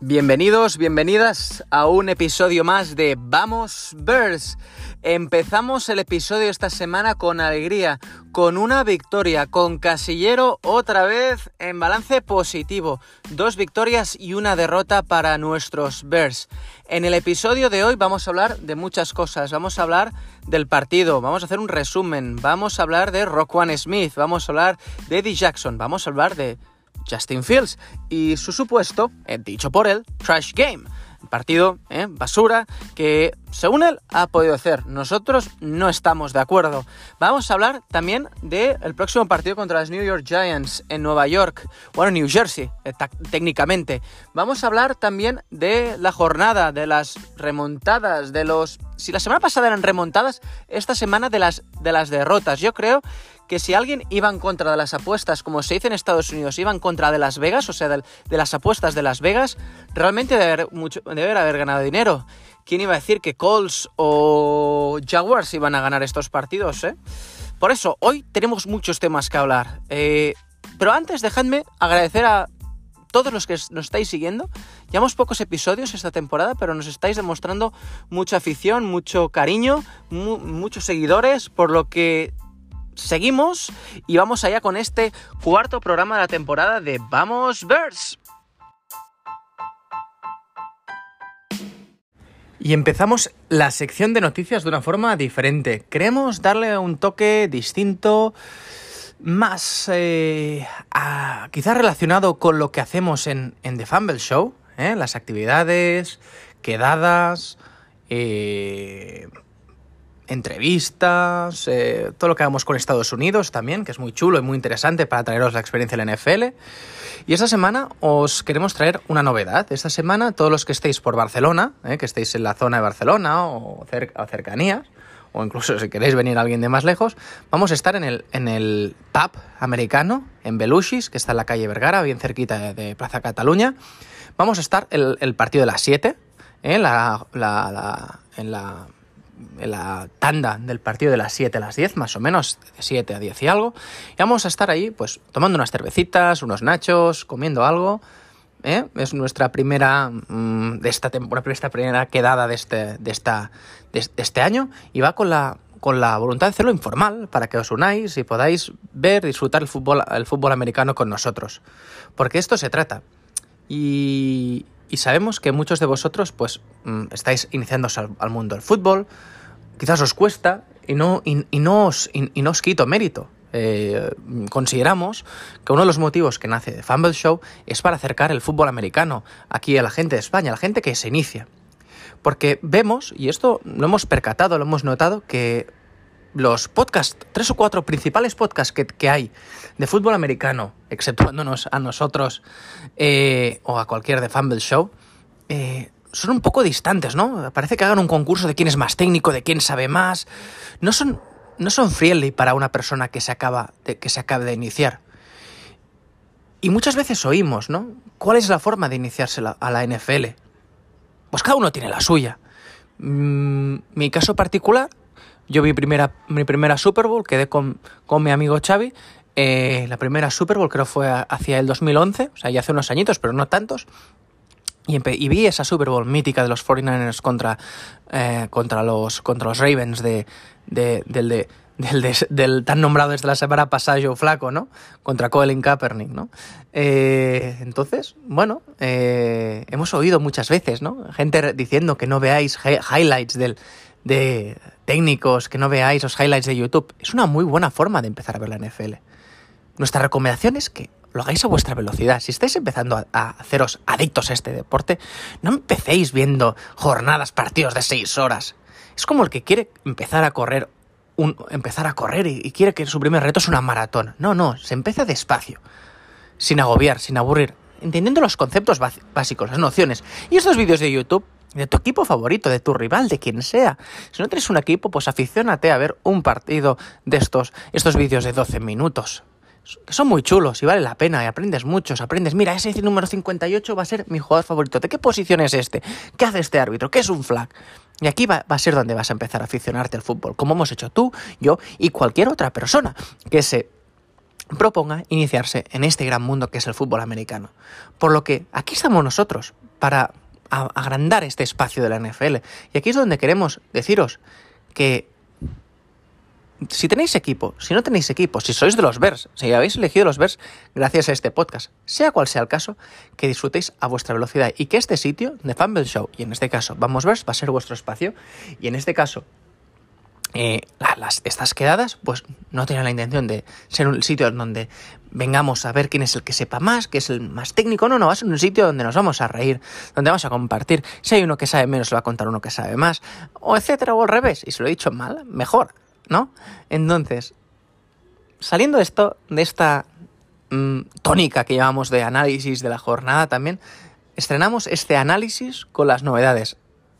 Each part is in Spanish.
Bienvenidos, bienvenidas a un episodio más de Vamos Bears. Empezamos el episodio esta semana con alegría, con una victoria, con Casillero otra vez en balance positivo. Dos victorias y una derrota para nuestros Bears. En el episodio de hoy vamos a hablar de muchas cosas. Vamos a hablar del partido, vamos a hacer un resumen, vamos a hablar de Rockwan Smith, vamos a hablar de Eddie Jackson, vamos a hablar de Justin Fields y su supuesto, eh, dicho por él, trash game. Partido eh, basura que, según él, ha podido hacer. Nosotros no estamos de acuerdo. Vamos a hablar también del próximo partido contra los New York Giants en Nueva York, bueno, New Jersey, eh, técnicamente. Vamos a hablar también de la jornada, de las remontadas, de los... Si la semana pasada eran remontadas, esta semana de las, de las derrotas. Yo creo que si alguien iba en contra de las apuestas, como se dice en Estados Unidos, iba en contra de Las Vegas, o sea, de, las apuestas de Las Vegas, realmente debe haber, mucho, haber ganado dinero. ¿Quién iba a decir que Colts o Jaguars iban a ganar estos partidos? Eh? Por eso, hoy tenemos muchos temas que hablar. Eh, pero antes, dejadme agradecer a todos los que nos estáis siguiendo. Llevamos pocos episodios esta temporada, pero nos estáis demostrando mucha afición, mucho cariño, muchos seguidores, por lo que seguimos y vamos allá con este cuarto programa de la temporada de Vamos Bears. Y empezamos la sección de noticias de una forma diferente. Queremos darle un toque distinto, más eh, quizás relacionado con lo que hacemos en, The Fumble Show, ¿eh? las actividades, quedadas, eh, entrevistas, todo lo que hagamos con Estados Unidos también, que es muy chulo y muy interesante para traeros la experiencia de la NFL. Y esta semana os queremos traer una novedad. Esta semana, todos los que estéis por Barcelona, que estéis en la zona de Barcelona o, cercanías, o incluso si queréis venir alguien de más lejos, vamos a estar en el, en el pub americano, en Belushis, que está en la calle Vergara, bien cerquita de, Plaza Cataluña. Vamos a estar el, el partido de las 7, eh, la, en la en la tanda del partido de las 7 a las 10, más o menos, de 7 a 10 y algo. Y vamos a estar ahí, pues, tomando unas cervecitas, unos nachos, comiendo algo. ¿eh? Es nuestra primera, mm, de esta, esta primera quedada de este, de, esta, de, este año y va con la, con la voluntad de hacerlo informal, para que os unáis y podáis ver, disfrutar el fútbol, el fútbol americano con nosotros. Porque esto se trata. Y, y sabemos que muchos de vosotros pues mm, estáis iniciándose al, mundo del fútbol, quizás os cuesta y no, y, no, os, y, no os quito mérito. Eh, consideramos que uno de los motivos que nace de Fumble Show es para acercar el fútbol americano aquí a la gente de España, a la gente que se inicia. Porque vemos, y esto lo hemos percatado, lo hemos notado, que los podcasts, tres o cuatro principales podcasts que, hay de fútbol americano, exceptuándonos a nosotros eh, o a cualquier de Fumble Show, eh, son un poco distantes, ¿no? Parece que hagan un concurso de quién es más técnico, de quién sabe más. No son, no son friendly para una persona que se acaba de, que se acaba de iniciar. Y muchas veces oímos, ¿no? ¿Cuál es la forma de iniciarse a la NFL? Pues cada uno tiene la suya. Mm, mi caso particular yo vi primera, mi primera Super Bowl, quedé con, con mi amigo Xavi. Eh, la primera Super Bowl creo fue hacia el 2011, o sea, ya hace unos añitos, pero no tantos. Y, y vi esa Super Bowl mítica de los 49ers contra, eh, contra, los, contra los Ravens de, de, del, de, del, tan nombrado desde la semana pasada Flaco, ¿no? Contra Colin Kaepernick, ¿no? Eh, entonces, bueno, hemos oído muchas veces, ¿no? Gente diciendo que no veáis highlights de técnicos, que no veáis los highlights de YouTube. Es una muy buena forma de empezar a ver la NFL. Nuestra recomendación es que lo hagáis a vuestra velocidad. Si estáis empezando a, haceros adictos a este deporte, no empecéis viendo jornadas, partidos de seis horas. Es como el que quiere empezar a correr, un, empezar a correr y, quiere que su primer reto es una maratón. No, no, se empieza despacio, sin agobiar, sin aburrir, entendiendo los conceptos básicos, las nociones. Y estos vídeos de YouTube de tu equipo favorito, de tu rival, de quien sea. Si no tienes un equipo, pues aficiónate a ver un partido de estos, estos vídeos de 12 minutos. Que son muy chulos y vale la pena y aprendes muchos, aprendes, mira, ese número 58 va a ser mi jugador favorito. ¿De qué posición es este? ¿Qué hace este árbitro? ¿Qué es un flag? Y aquí va, a ser donde vas a empezar a aficionarte al fútbol, como hemos hecho tú, yo y cualquier otra persona que se proponga iniciarse en este gran mundo que es el fútbol americano. Por lo que aquí estamos nosotros, para agrandar este espacio de la NFL. Y aquí es donde queremos deciros que si tenéis equipo, si no tenéis equipo, si sois de los Bears, si habéis elegido los Bears gracias a este podcast, sea cual sea el caso, que disfrutéis a vuestra velocidad y que este sitio de Fumble Show, y en este caso Vamos Bears, va a ser vuestro espacio, y en este caso eh, las, estas quedadas, pues no tienen la intención de ser un sitio donde vengamos a ver quién es el que sepa más, que es el más técnico, no, no, va a ser un sitio donde nos vamos a reír, donde vamos a compartir. Si hay uno que sabe menos, lo va a contar uno que sabe más, o etcétera, o al revés. Y si lo he dicho mal, mejor, ¿no? Entonces, saliendo de esto, de esta mm, tónica que llamamos de análisis de la jornada también, estrenamos este análisis con las novedades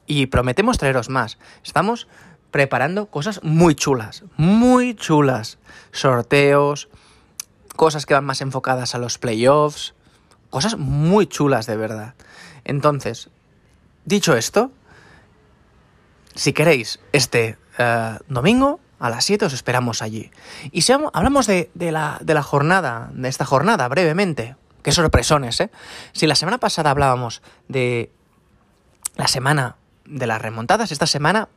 y prometemos traeros más. Estamos preparando cosas muy chulas, muy chulas. Sorteos, cosas que van más enfocadas a los playoffs, cosas muy chulas de verdad. Entonces, dicho esto, si queréis este eh, domingo a las 7 os esperamos allí. Y si hablamos de, la, jornada, de esta jornada brevemente, qué sorpresones, ¿eh? Si la semana pasada hablábamos de la semana de las remontadas, esta semana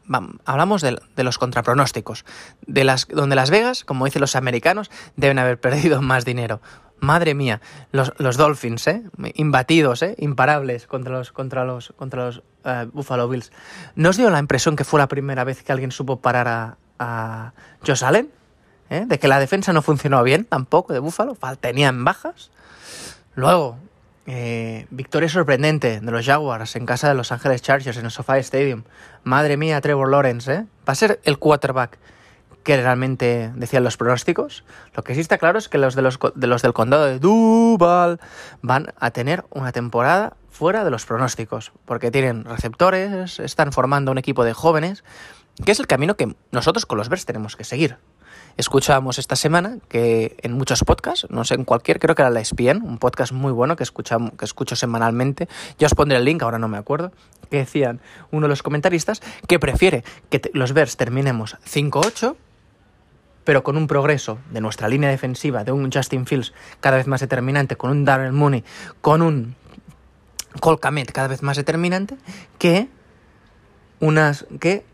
hablamos de, los contrapronósticos, de las, donde Las Vegas, como dicen los americanos, deben haber perdido más dinero. Madre mía, los, Dolphins, ¿eh? imbatidos, ¿eh? imparables contra los, contra los, contra los eh, Buffalo Bills. ¿No os dio la impresión que fue la primera vez que alguien supo parar a, a Josh Allen? ¿Eh? De que la defensa no funcionó bien tampoco de Buffalo, tenían bajas. Luego, eh, victoria sorprendente de los Jaguars en casa de Los Ángeles Chargers en el SoFi Stadium. Madre mía, Trevor Lawrence, ¿eh? Va a ser el quarterback que realmente decían los pronósticos. Lo que sí está claro es que los, de los, de los del condado de Duval van a tener una temporada fuera de los pronósticos, porque tienen receptores, están formando un equipo de jóvenes, que es el camino que nosotros con los Bears tenemos que seguir. Escuchábamos esta semana que en muchos podcasts, no sé, en cualquier, creo que era la ESPN, un podcast muy bueno que, escuchamos, que escucho semanalmente, ya os pondré el link, ahora no me acuerdo, que decían uno de los comentaristas que prefiere que los Bears terminemos 5-8 pero con un progreso de nuestra línea defensiva, de un Justin Fields cada vez más determinante, con un Darrell Mooney, con un Cole cada vez más determinante, que unas que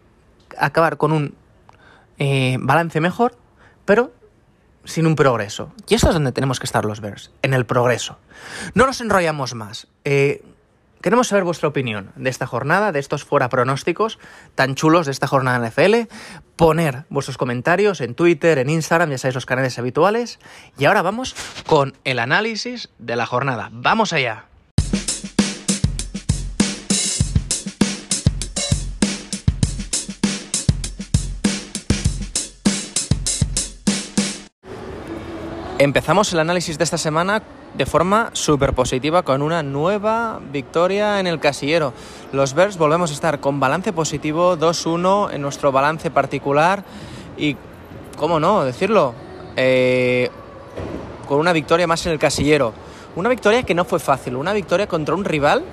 acabar con un eh, balance mejor pero sin un progreso. Y esto es donde tenemos que estar los Bears, en el progreso. No nos enrollamos más. Eh, queremos saber vuestra opinión de esta jornada, de estos fuera pronósticos tan chulos de esta jornada en NFL. Poner vuestros comentarios en Twitter, en Instagram, ya sabéis los canales habituales. Y ahora vamos con el análisis de la jornada. ¡Vamos allá! Empezamos el análisis de esta semana de forma súper positiva con una nueva victoria en el casillero. Los Bears volvemos a estar con balance positivo 2-1 en nuestro balance particular y, ¿cómo no decirlo? Eh, con una victoria más en el casillero. Una victoria que no fue fácil, una victoria contra un rival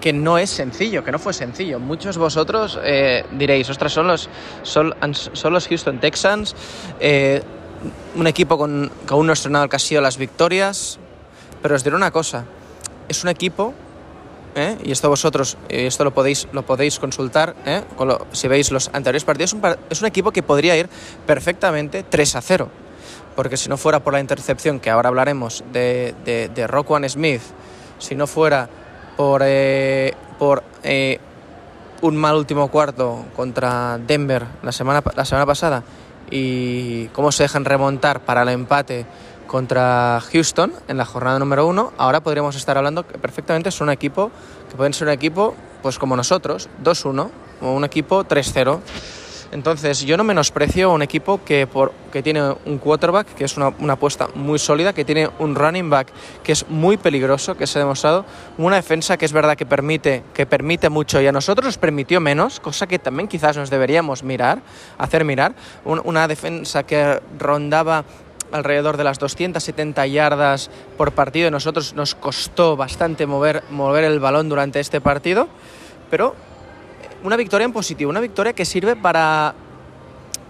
que no es sencillo, que no fue sencillo. Muchos vosotros eh, diréis, ostras, son los, son, son los Houston Texans. Eh, un equipo con, que aún no ha estrenado el casillo las victorias, pero os diré una cosa, es un equipo, ¿eh? y esto vosotros, y esto lo podéis, lo podéis consultar, ¿eh? si veis los anteriores partidos, es un, equipo que podría ir perfectamente 3 a 0, porque si no fuera por la intercepción, que ahora hablaremos, de, de, de Smith, si no fuera por, eh, por un mal último cuarto contra Denver la semana, la semana pasada, y cómo se dejan remontar para el empate contra Houston en la jornada número uno, ahora podríamos estar hablando que perfectamente es un equipo que pueden ser un equipo pues como nosotros, 2-1 o un equipo 3-0. Entonces, yo no menosprecio un equipo que, por, que tiene un quarterback, que es una, apuesta muy sólida, que tiene un running back que es muy peligroso, que se ha demostrado, una defensa que es verdad que permite, que permite mucho y a nosotros nos permitió menos, cosa que también quizás nos deberíamos mirar, hacer mirar, una defensa que rondaba alrededor de las 270 yardas por partido y nosotros nos costó bastante mover, mover el balón durante este partido, pero una victoria en positivo, una victoria que sirve para,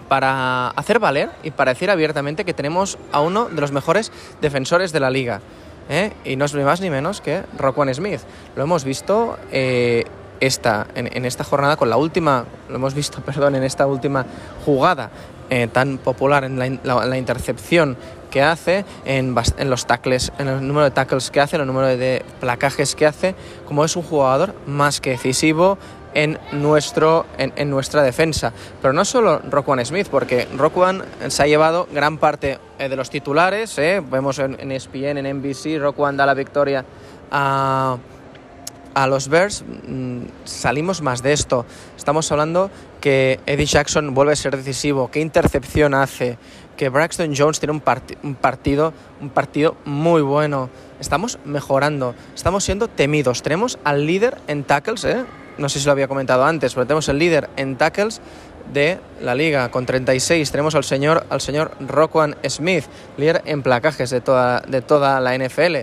para hacer valer y para decir abiertamente que tenemos a uno de los mejores defensores de la liga. ¿eh? y no es ni más ni menos que Roquan Smith. Lo hemos visto eh, esta, en, esta jornada con la última, lo hemos visto, perdón, en esta última jugada eh, tan popular en la, intercepción que hace, en, en, los tackles, en el número de tackles que hace, en el número de placajes que hace, como es un jugador más que decisivo, en, nuestro, en, nuestra defensa. Pero no solo Rockwan Smith, porque Rockwan se ha llevado gran parte eh, de los titulares. Eh. Vemos en, en ESPN, en NBC, Rockwan da la victoria a, a los Bears. Mm, salimos más de esto. Estamos hablando que Eddie Jackson vuelve a ser decisivo, qué intercepción hace, que Braxton Jones tiene un, un, partido, un partido muy bueno. Estamos mejorando, estamos siendo temidos. Tenemos al líder en tackles, ¿eh? No sé si lo había comentado antes, pero tenemos el líder en tackles de la liga con 36. Tenemos al señor, al señor Roquan Smith, líder en placajes de toda, de toda la NFL.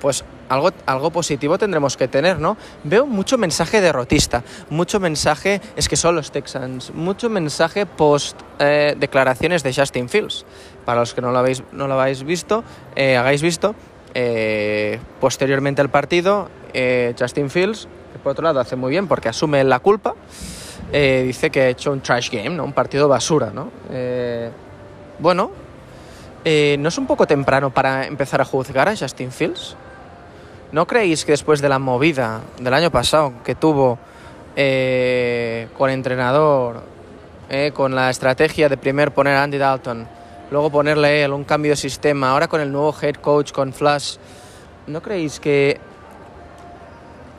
Pues algo, algo positivo tendremos que tener, ¿no? Veo mucho mensaje derrotista, mucho mensaje, es que son los Texans, mucho mensaje post eh, declaraciones de Justin Fields. Para los que no lo habéis, no lo habéis visto, eh, hagáis visto, eh, posteriormente al partido, Justin Fields por otro lado hace muy bien porque asume la culpa, eh, dice que ha hecho un trash game, ¿no? un partido basura. ¿no? Eh, bueno, eh, ¿no es un poco temprano para empezar a juzgar a Justin Fields? ¿No creéis que después de la movida del año pasado que tuvo con entrenador, con la estrategia de primero poner a Andy Dalton, luego ponerle él un cambio de sistema, ahora con el nuevo head coach, con Flash, ¿no creéis que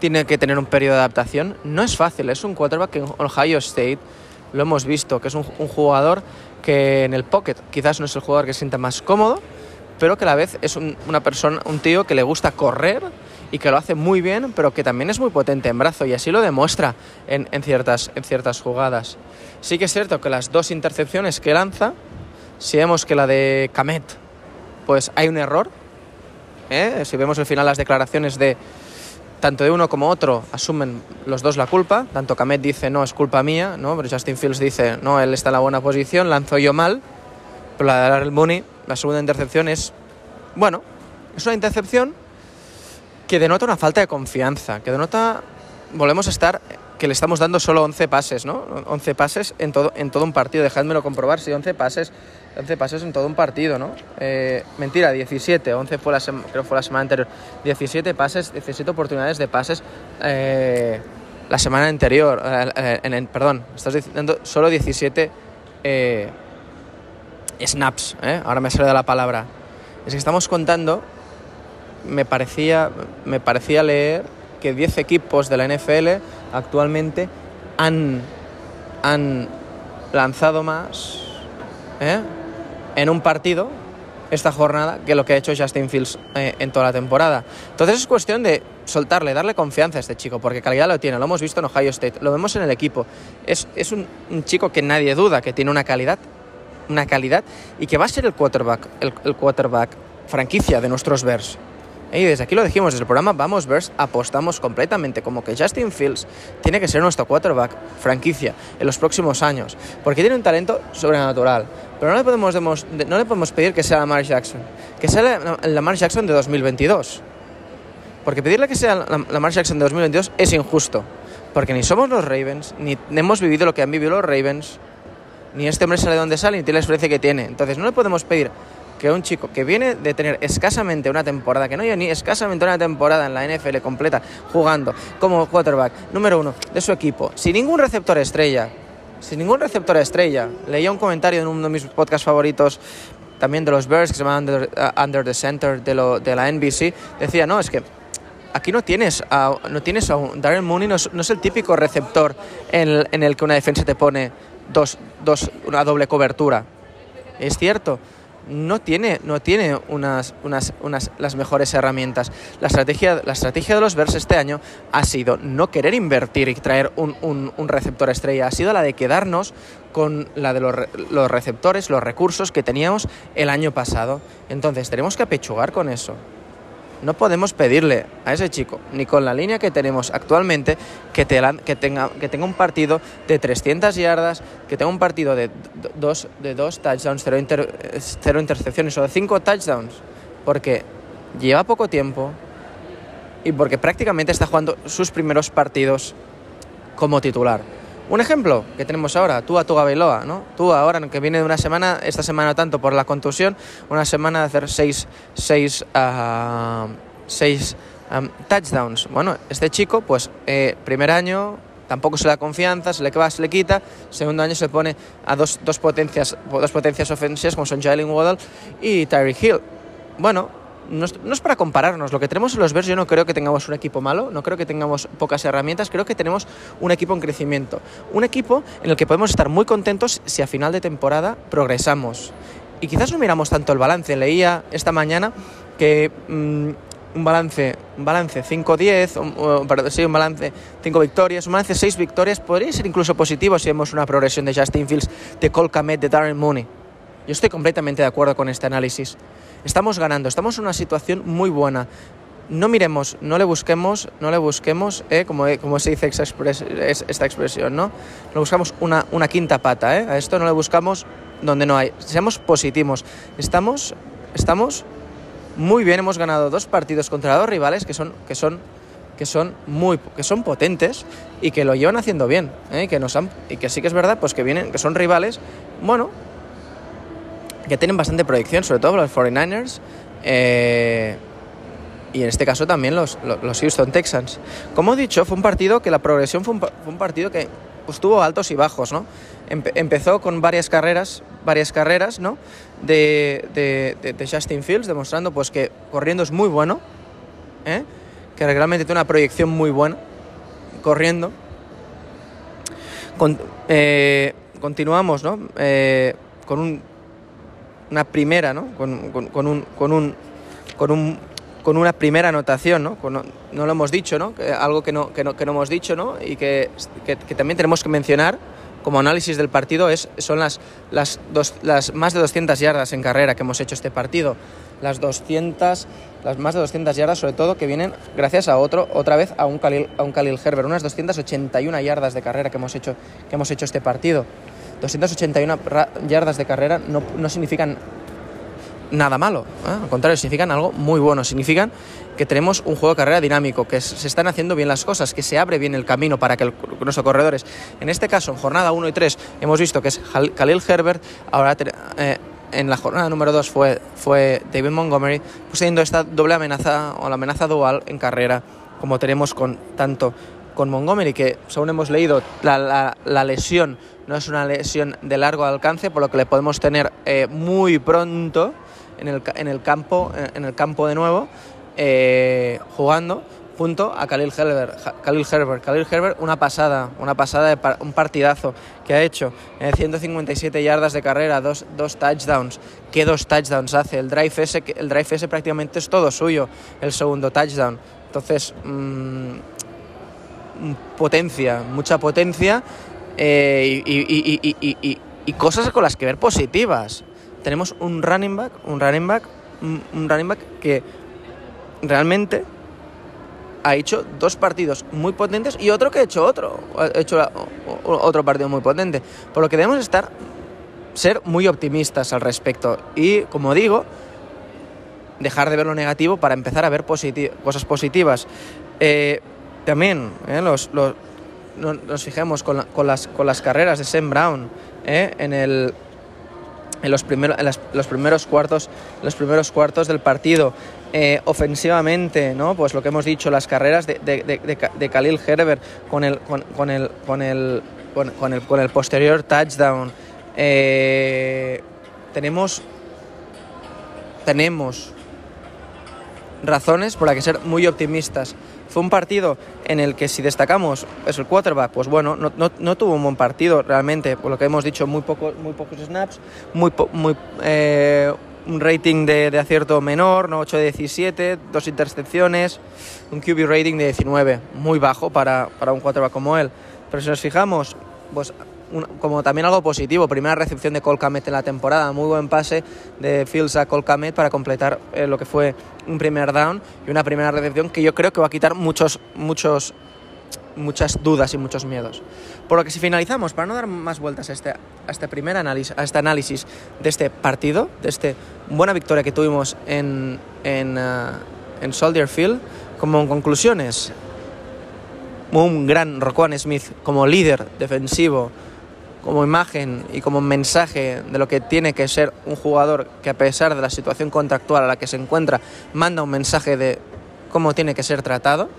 tiene que tener un periodo de adaptación. No es fácil, es un quarterback en Ohio State, lo hemos visto, que es un, jugador que en el pocket quizás no es el jugador que se sienta más cómodo, pero que a la vez es una persona, un tío que le gusta correr y que lo hace muy bien, pero que también es muy potente en brazo y así lo demuestra en, ciertas, en ciertas jugadas. Sí que es cierto que las dos intercepciones que lanza, si vemos que la de Kamet, pues hay un error, ¿eh? si vemos al final las declaraciones de, tanto de uno como otro asumen los dos la culpa. Tanto Kamet dice, no, es culpa mía, ¿no? pero Justin Fields dice, no, él está en la buena posición, lanzo yo mal. Pero la de Darrell Mooney, la segunda intercepción es, bueno, es una intercepción que denota una falta de confianza, que denota, volvemos a estar, que le estamos dando solo 11 pases, ¿no? 11 pases en todo, en todo un partido, dejádmelo comprobar, si 11 pases 11 pases en todo un partido, ¿no? Eh, mentira, 17, 11 fue la creo fue la semana anterior. 17 pases, 17 oportunidades de pases eh, la semana anterior. Eh, en, perdón, estás diciendo solo 17 snaps, ahora me ha salido la palabra. Es que estamos contando, me parecía, me parecía leer que 10 equipos de la NFL actualmente han, han lanzado más. ¿eh? en un partido esta jornada que lo que ha hecho Justin Fields eh, en toda la temporada. Entonces es cuestión de soltarle, darle confianza a este chico, porque calidad lo tiene, lo hemos visto en Ohio State, lo vemos en el equipo. Es, un, chico que nadie duda, que tiene una calidad, una calidad y que va a ser el quarterback, el, el quarterback franquicia de nuestros Bears. Y desde aquí lo dijimos, desde el programa Vamos Bears apostamos completamente como que Justin Fields tiene que ser nuestro quarterback franquicia en los próximos años, porque tiene un talento sobrenatural. Pero no le podemos, no le podemos pedir que sea Lamar Jackson, que sea el Lamar Jackson de 2022. Porque pedirle que sea Lamar Jackson de 2022 es injusto. Porque ni somos los Ravens, ni hemos vivido lo que han vivido los Ravens, ni este hombre sale de donde sale, ni tiene la experiencia que tiene. Entonces no le podemos pedir que un chico que viene de tener escasamente una temporada, que no hay ni escasamente una temporada en la NFL completa, jugando como quarterback número uno de su equipo, sin ningún receptor estrella, sin ningún receptor estrella. Leía un comentario en uno de mis podcasts favoritos también de los Bears, que se llama Under, the Center de, la NBC, decía, no, es que aquí no tienes a, no tienes a un, Darren Mooney no es, el típico receptor en en el, que una defensa te pone dos, dos, una doble cobertura. Es cierto, no tiene, no tiene unas, unas, unas, las mejores herramientas. La estrategia, la estrategia de los Bears este año ha sido no querer invertir y traer un, un, receptor estrella, ha sido la de quedarnos con la de los, los receptores, los recursos que teníamos el año pasado. Entonces tenemos que apechugar con eso. No podemos pedirle a ese chico, ni con la línea que tenemos actualmente, que, tenga, un partido de 300 yardas, que tenga un partido de dos, touchdowns, cero, intercepciones o de cinco touchdowns. Porque lleva poco tiempo y porque prácticamente está jugando sus primeros partidos como titular. Un ejemplo que tenemos ahora, tú a tu Bailoa, ¿no? Tú ahora, que viene de una semana, esta semana tanto por la contusión, una semana de hacer seis, seis, uh, seis um, touchdowns. Bueno, este chico, pues, eh, primer año, tampoco se le da confianza, se le va, se le quita, segundo año se pone a dos, dos potencias, dos potencias ofensivas como son Jalen Waddle y Tyreek Hill. Bueno, no es, para compararnos. Lo que tenemos en los Bears, yo no creo que tengamos un equipo malo, no creo que tengamos pocas herramientas, creo que tenemos un equipo en crecimiento. Un equipo en el que podemos estar muy contentos si a final de temporada progresamos. Y quizás no miramos tanto el balance. Leía esta mañana que mm, un balance, un balance 5-10, sí, un balance 5 victorias, un balance 6 victorias, podría ser incluso positivo si vemos una progresión de Justin Fields, de Cole Kamet, de Darren Mooney. Yo estoy completamente de acuerdo con este análisis. Estamos ganando, estamos en una situación muy buena. No miremos, no le busquemos, no le busquemos, eh, como, eh, como se dice esta expresión, ¿no? No buscamos una, una quinta pata, ¿eh? A esto no le buscamos donde no hay. Seamos positivos. Estamos, estamos muy bien, hemos ganado dos partidos contra dos rivales que son, que son, que son, muy, que son potentes y que lo llevan haciendo bien, ¿eh? que nos han, y que sí que es verdad, pues que vienen, que son rivales, bueno, que tienen bastante proyección, sobre todo los 49ers. Eh, y en este caso también los, los, Houston Texans. Como he dicho, fue un partido que la progresión fue un, partido que pues, tuvo altos y bajos, ¿no? empezó con varias carreras, varias carreras, ¿no? De, de, Justin Fields, demostrando pues que corriendo es muy bueno, ¿eh? que realmente tiene una proyección muy buena, corriendo. Eh, continuamos, ¿no? con un una primera, ¿no? Con, con, con, un, con, un, con, un, con una primera anotación, ¿no? no lo hemos dicho, ¿no? algo que no, que no, que no hemos dicho, ¿no? Y que, que, también tenemos que mencionar como análisis del partido es, son las, las, dos, las más de 200 yardas en carrera que hemos hecho este partido. Las 200, las más de 200 yardas sobre todo que vienen gracias a otro, otra vez a un Khalil, a un Khalil Herbert, unas 281 yardas de carrera que hemos hecho, que hemos hecho este partido. 281 yardas de carrera no, no significan nada malo, ¿eh? al contrario, significan algo muy bueno, significan que tenemos un juego de carrera dinámico, que se están haciendo bien las cosas, que se abre bien el camino para que nuestros corredores, en este caso en jornada 1 y 3 hemos visto que es Khalil Herbert, ahora eh, en la jornada número 2 fue, fue David Montgomery, pues esta doble amenaza o la amenaza dual en carrera, como tenemos con tanto con Montgomery, que según hemos leído, la, la, lesión no es una lesión de largo alcance, por lo que le podemos tener eh, muy pronto en el, en el, campo, en el campo de nuevo, eh, jugando junto a Khalil Herbert. Khalil Herbert, Khalil Herbert una pasada, una pasada de un partidazo que ha hecho, 157 eh, yardas de carrera, dos, dos touchdowns. ¿Qué dos touchdowns hace? El drive, ese, el drive ese prácticamente es todo suyo, el segundo touchdown. Entonces, mmm, potencia, mucha potencia eh, y, cosas con las que ver positivas. Tenemos un running back, un running back, un running back que realmente ha hecho dos partidos muy potentes y otro que ha hecho otro, ha hecho otro partido muy potente. Por lo que debemos estar, ser muy optimistas al respecto. Y como digo, dejar de ver lo negativo para empezar a ver cosas positivas. Eh, también eh, los, nos fijemos con, con, las, con las carreras de Sam Brown eh, en, los, primeros, cuartos los primeros cuartos del partido. Eh, ofensivamente no pues lo que hemos dicho las carreras de, de, de, Khalil Herbert con el posterior touchdown. Tenemos tenemos razones por las que ser muy optimistas fue un partido en el que si destacamos es el quarterback, pues bueno, no, tuvo un buen partido realmente, por lo que hemos dicho, muy, poco, pocos snaps, muy, muy, eh, un rating de, acierto menor, ¿no? 8 de 17, dos intercepciones, un QB rating de 19, muy bajo para, para un quarterback como él. Pero si nos fijamos, pues como también algo positivo, primera recepción de Colcamet en la temporada, muy buen pase de Fields a Colcamet para completar eh, lo que fue un primer down y una primera recepción que yo creo que va a quitar muchos, muchos, muchas dudas y muchos miedos. Por lo que si finalizamos, para no dar más vueltas a este, a este primer análisis, a este análisis de este partido, de esta buena victoria que tuvimos en, en, uh, en Soldier Field, como conclusiones, un gran Roquan Smith como líder defensivo, como imagen y como mensaje de lo que tiene que ser un jugador que a pesar de la situación contractual a la que se encuentra, manda un mensaje de cómo tiene que ser tratado.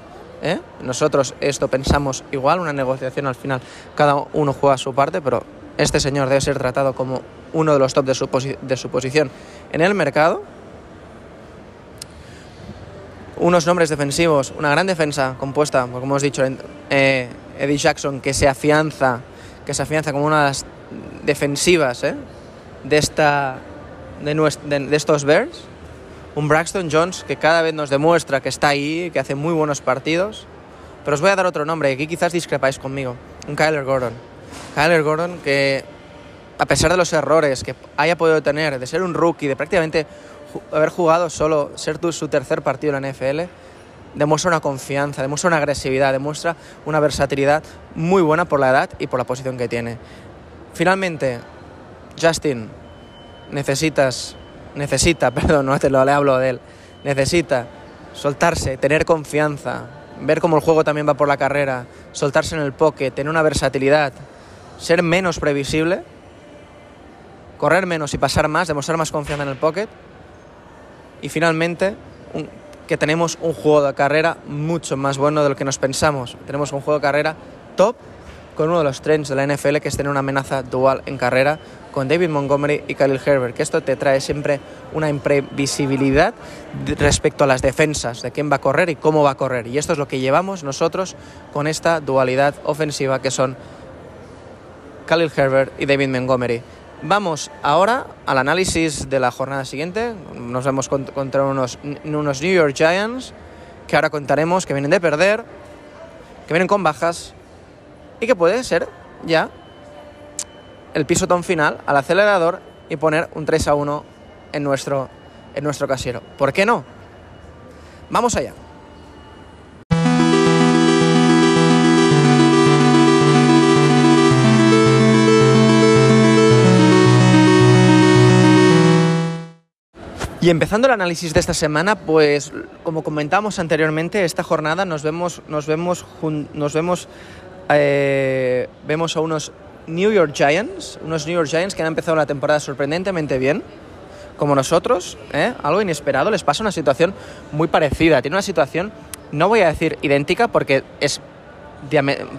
¿eh? Nosotros esto pensamos igual, una negociación al final, cada uno juega su parte, pero este señor debe ser tratado como uno de los top de su, de su posición en el mercado. Unos nombres defensivos, una gran defensa compuesta, como hemos dicho, eh, Eddie Jackson, que se afianza que se afianza como una de las defensivas ¿eh? de, esta, de, de, estos Bears. Un Braxton Jones que cada vez nos demuestra que está ahí, que hace muy buenos partidos. Pero os voy a dar otro nombre, aquí quizás discrepáis conmigo. Un Kyler Gordon. Kyler Gordon que, a pesar de los errores que haya podido tener, de ser un rookie, de prácticamente haber jugado solo, ser su tercer partido en la NFL, demuestra una confianza, demuestra una agresividad, demuestra una versatilidad muy buena por la edad y por la posición que tiene. Finalmente, Justin, necesitas, necesita, perdón, no te lo le hablo de él, necesita soltarse, tener confianza, ver cómo el juego también va por la carrera, soltarse en el pocket, tener una versatilidad, ser menos previsible, correr menos y pasar más, demostrar más confianza en el pocket. Y finalmente, un, que tenemos un juego de carrera mucho más bueno de lo que nos pensamos. Tenemos un juego de carrera top con uno de los trends de la NFL que es tener una amenaza dual en carrera con David Montgomery y Khalil Herbert, que esto te trae siempre una imprevisibilidad respecto a las defensas, de quién va a correr y cómo va a correr. Y esto es lo que llevamos nosotros con esta dualidad ofensiva que son Khalil Herbert y David Montgomery. Vamos ahora al análisis de la jornada siguiente. Nos vemos contra unos, unos New York Giants que ahora contaremos que vienen de perder, que vienen con bajas y que puede ser ya el pisotón final al acelerador y poner un 3 a 1 en nuestro, en nuestro casero. ¿Por qué no? Vamos allá. Y empezando el análisis de esta semana, pues como comentamos anteriormente, esta jornada nos vemos, nos vemos, nos vemos, eh, vemos a unos New York Giants, unos New York Giants que han empezado la temporada sorprendentemente bien, como nosotros, ¿eh? algo inesperado, les pasa una situación muy parecida, tiene una situación, no voy a decir idéntica porque es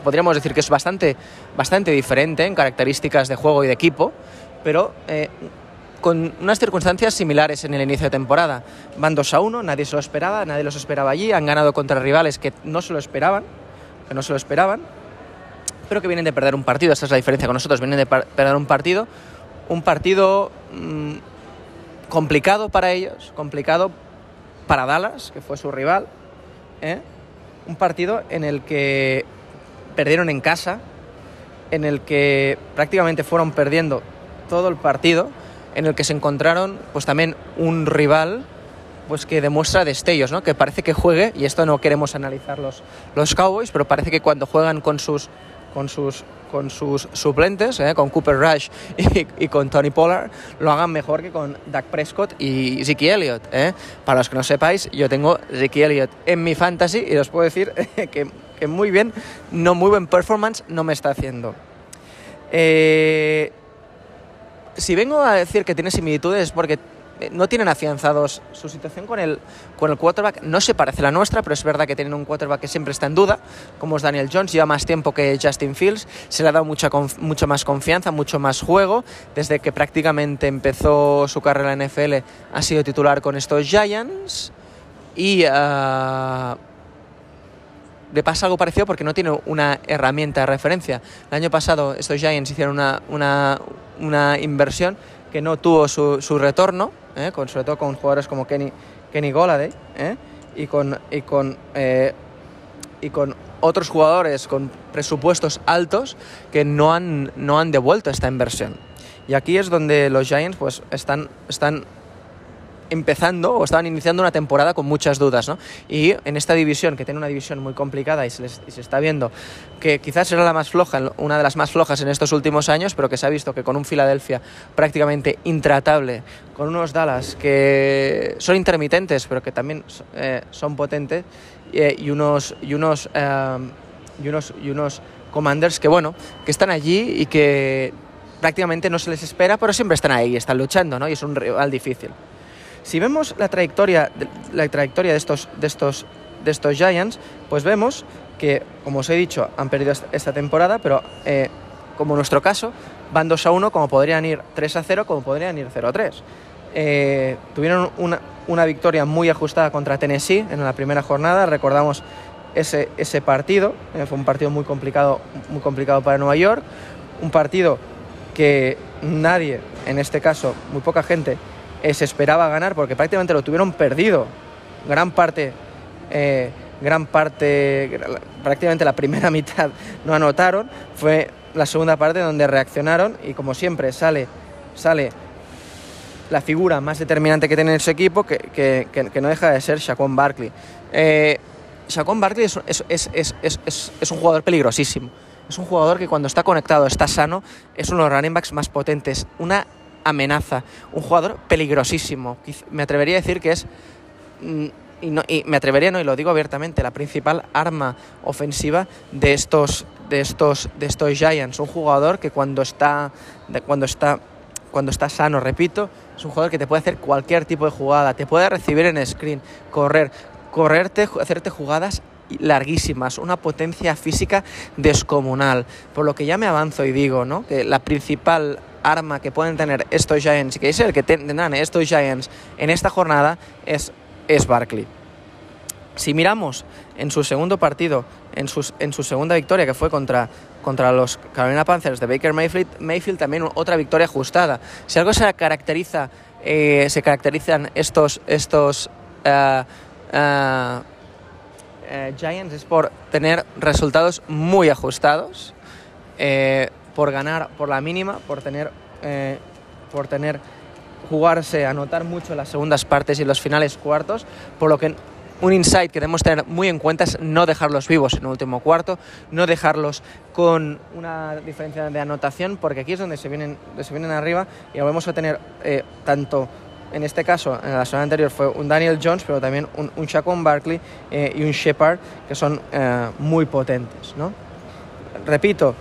podríamos decir que es bastante, bastante diferente en características de juego y de equipo, pero eh, con unas circunstancias similares en el inicio de temporada. Van 2 a 1, nadie se lo esperaba, nadie los esperaba allí, han ganado contra rivales que no se lo esperaban, que no se lo esperaban, pero que vienen de perder un partido, esa es la diferencia con nosotros, vienen de perder un partido, un partido mmm, complicado para ellos, complicado para Dallas, que fue su rival, ¿eh? un partido en el que perdieron en casa, en el que prácticamente fueron perdiendo todo el partido, en el que se encontraron pues también un rival pues que demuestra destellos, ¿no? que parece que juegue, y esto no queremos analizar los, los Cowboys, pero parece que cuando juegan con sus, con sus, con sus suplentes, ¿eh? con Cooper Rush y, y, con Tony Pollard, lo hagan mejor que con Dak Prescott y Zeke Elliott. ¿eh? Para los que no sepáis, yo tengo Zeke Elliott en mi fantasy y os puedo decir que, que muy bien, no muy buen performance no me está haciendo. Eh, si vengo a decir que tiene similitudes es porque eh, no tienen afianzados su situación con el, con el quarterback. No se parece a la nuestra, pero es verdad que tienen un quarterback que siempre está en duda, como es Daniel Jones, lleva más tiempo que Justin Fields, se le ha dado mucha, mucha más confianza, mucho más juego. Desde que prácticamente empezó su carrera en NFL ha sido titular con estos Giants y... Uh, le pasa algo parecido porque no tiene una herramienta de referencia. El año pasado estos Giants hicieron una, una, una inversión que no tuvo su, su retorno, ¿eh? con, sobre todo con jugadores como Kenny, Kenny Goladay ¿eh? y, con, y, con, eh, y con otros jugadores con presupuestos altos que no han, no han devuelto esta inversión. Y aquí es donde los Giants pues, están, están empezando o estaban iniciando una temporada con muchas dudas, ¿no? Y en esta división, que tiene una división muy complicada y se, les, y se está viendo que quizás era la más floja, una de las más flojas en estos últimos años, pero que se ha visto que con un Filadelfia prácticamente intratable, con unos Dallas que son intermitentes, pero que también eh, son potentes, eh, y unos y unos eh, y unos y unos Commanders que bueno, que están allí y que prácticamente no se les espera, pero siempre están ahí, están luchando, ¿no? Y es un rival difícil. Si vemos la trayectoria, la trayectoria de, estos, de, estos, de estos Giants, pues vemos que, como os he dicho, han perdido esta temporada, pero eh, como en nuestro caso, van 2 a 1, como podrían ir 3 a 0, como podrían ir 0 a 3. Eh, tuvieron una, una, victoria muy ajustada contra Tennessee en la primera jornada, recordamos ese, ese partido, eh, fue un partido muy complicado, muy complicado para Nueva York, un partido que nadie, en este caso muy poca gente, eh, se esperaba ganar porque prácticamente lo tuvieron perdido. Gran parte, eh, gran parte, prácticamente la primera mitad no anotaron. Fue la segunda parte donde reaccionaron y como siempre sale, sale la figura más determinante que tiene ese equipo, que, que, que, no deja de ser Shaquon Barkley. Eh, Shaquon Barkley es, es, es, es, un jugador peligrosísimo. Es un jugador que cuando está conectado, está sano, es uno de los running backs más potentes. Una amenaza, un jugador peligrosísimo. Me atrevería a decir que es, mm, y, no, y me atrevería, no, y lo digo abiertamente, la principal arma ofensiva de estos, de estos, de estos Giants. Un jugador que cuando está, cuando está, cuando está sano, repito, es un jugador que te puede hacer cualquier tipo de jugada, te puede recibir en screen, correr, correrte, hacerte jugadas larguísimas, una potencia física descomunal. Por lo que ya me avanzo y digo, ¿no? Que la principal arma que pueden tener estos Giants, y que es el que tendrán estos Giants en esta jornada, es, es Barkley. Si miramos en su segundo partido, en, sus, en su segunda victoria, que fue contra, contra los Carolina Panthers de Baker Mayfield, Mayfield también otra victoria ajustada. Si algo se caracteriza, eh, se caracterizan estos, estos uh, uh, Giants es por tener resultados muy ajustados. Eh, por ganar por la mínima, por tener, eh, por tener jugarse, anotar mucho las segundas partes y los finales cuartos, por lo que un insight que debemos tener muy en cuenta es no dejarlos vivos en el último cuarto, no dejarlos con una diferencia de anotación, porque aquí es donde se vienen, se vienen arriba y volvemos a tener eh, tanto, en este caso, en la semana anterior fue un Daniel Jones, pero también un, un Barkley eh, y un Shepard, que son eh, muy potentes. ¿no? Repito,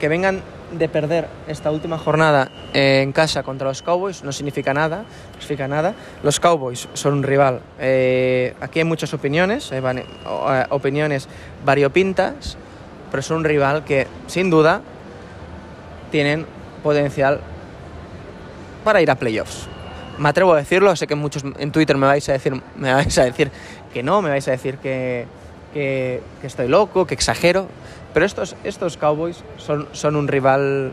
que vengan de perder esta última jornada en casa contra los Cowboys no significa nada, significa nada. Los Cowboys son un rival. Eh, aquí hay muchas opiniones, eh, eh, opiniones variopintas, pero son un rival que sin duda tienen potencial para ir a playoffs. Me atrevo a decirlo, sé que muchos en Twitter me vais a decir, me vais a decir que no, me vais a decir que, que estoy loco, que exagero. Pero estos, estos Cowboys son, son un rival.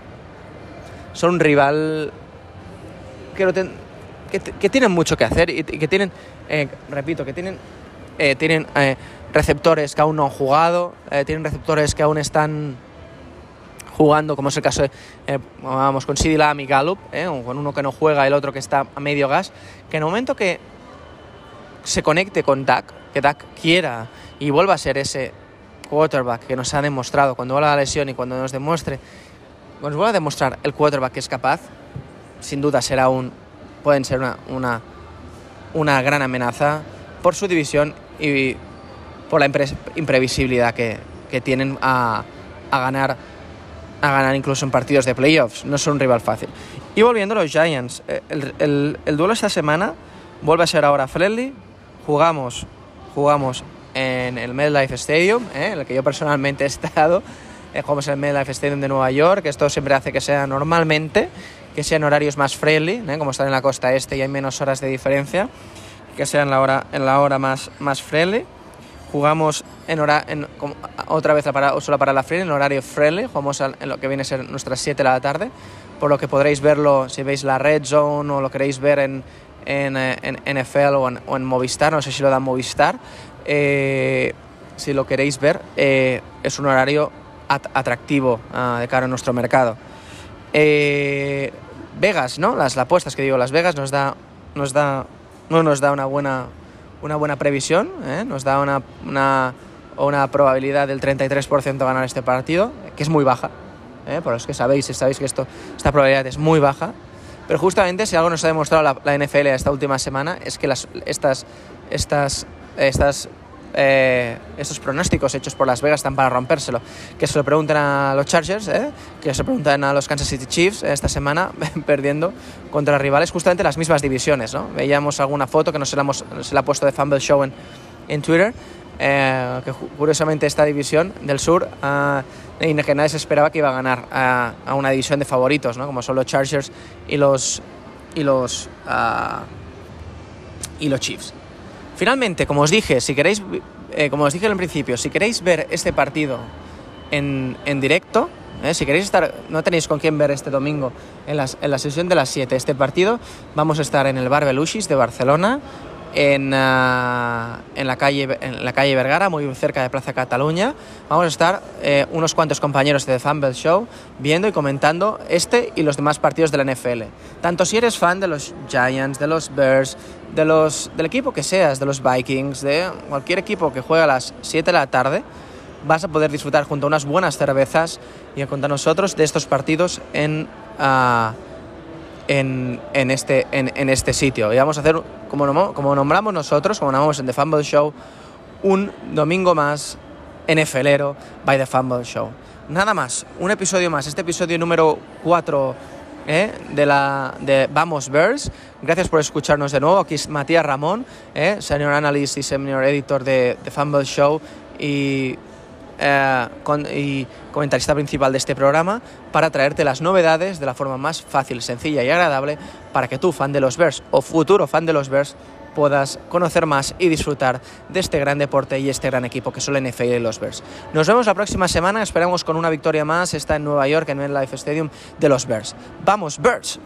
Son un rival que, ten, que, tienen mucho que hacer y, que tienen, eh, repito, que tienen, eh, tienen eh, receptores que aún no han jugado, eh, tienen receptores que aún están jugando, como es el caso eh, vamos, con Lamb y Gallup, con uno que no juega el otro que está a medio gas, que en el momento que se conecte con Dak, que Dak quiera y vuelva a ser ese quarterback que nos ha demostrado cuando vuelva a la lesión y cuando nos demuestre, nos vuelva a demostrar el quarterback que es capaz, sin duda será un, pueden ser una, una, una gran amenaza por su división y por la imprevisibilidad que, que tienen a, a, ganar a ganar incluso en partidos de playoffs. No son un rival fácil. Y volviendo a los Giants, eh, el, el, el duelo esta semana vuelve a ser ahora friendly. Jugamos, jugamos en el MetLife Stadium, ¿eh? en el que yo personalmente he estado. Eh, jugamos en el MetLife Stadium de Nueva York. Esto siempre hace que sea normalmente, que sean horarios más friendly, ¿eh? como están en la costa este y hay menos horas de diferencia, que sean la hora, en la hora más, más friendly. Jugamos en hora, en, otra vez para, solo para la friendly, en horario friendly. Jugamos en lo que viene a ser nuestras 7 de la tarde, por lo que podréis verlo si veis la Red Zone o lo queréis ver en, en, en NFL o en, o en Movistar, no sé si lo da Movistar eh, si lo queréis ver, eh, es un horario at atractivo uh, de cara a nuestro mercado. Eh, Vegas, ¿no? Las apuestas que digo, Las Vegas nos da, nos da no nos da una buena, una buena previsión, ¿eh? nos da una, una, una, probabilidad del 33% de ganar este partido, que es muy baja. ¿eh? Por los que sabéis, sabéis que esto, esta probabilidad es muy baja. Pero justamente si algo nos ha demostrado la, la NFL esta última semana es que las, estas, estas, estas eh, estos pronósticos hechos por Las Vegas están para rompérselo. Que se lo pregunten a los Chargers, ¿eh? que se lo pregunten a los Kansas City Chiefs esta semana, perdiendo contra rivales justamente las mismas divisiones. ¿no? Veíamos alguna foto que no se la, hemos, se la ha puesto de Fumble Show en, en Twitter, eh, que curiosamente esta división del sur, y que nadie se esperaba que iba a ganar a, a una división de favoritos, ¿no? como son los Chargers y los, y los, uh, y los Chiefs. Finalmente, como os dije, si queréis, eh, como os dije principio, si queréis ver este partido en, en directo, eh, si queréis estar, no tenéis con quién ver este domingo en, las, en la sesión de las 7 este partido, vamos a estar en el Bar Belushis de Barcelona en, uh, en, la calle, en la calle Vergara, muy cerca de Plaza Cataluña. Vamos a estar eh, unos cuantos compañeros de The Fumble Show viendo y comentando este y los demás partidos de la NFL. Tanto si eres fan de los Giants, de los Bears, de los, del equipo que seas, de los Vikings, de cualquier equipo que juega a las 7 de la tarde, vas a poder disfrutar junto a unas buenas cervezas y contar nosotros de estos partidos en... Uh, en, en, este, en, en, este sitio. Y vamos a hacer, como, como nombramos nosotros, como nombramos en The Fumble Show, un domingo más NFLero by The Fumble Show. Nada más, un episodio más, este episodio número 4 ¿eh? de, la, de Vamos Bears. Gracias por escucharnos de nuevo. Aquí es Matías Ramón, ¿eh? senior analyst y senior editor de The Fumble Show. Y eh, con, y comentarista principal de este programa para traerte las novedades de la forma más fácil, sencilla y agradable para que tú, fan de los Bears o futuro fan de los Bears, puedas conocer más y disfrutar de este gran deporte y este gran equipo que son la NFL y los Bears. Nos vemos la próxima semana, esperamos con una victoria más, está en Nueva York, en el Life Stadium de los Bears. ¡Vamos, Bears!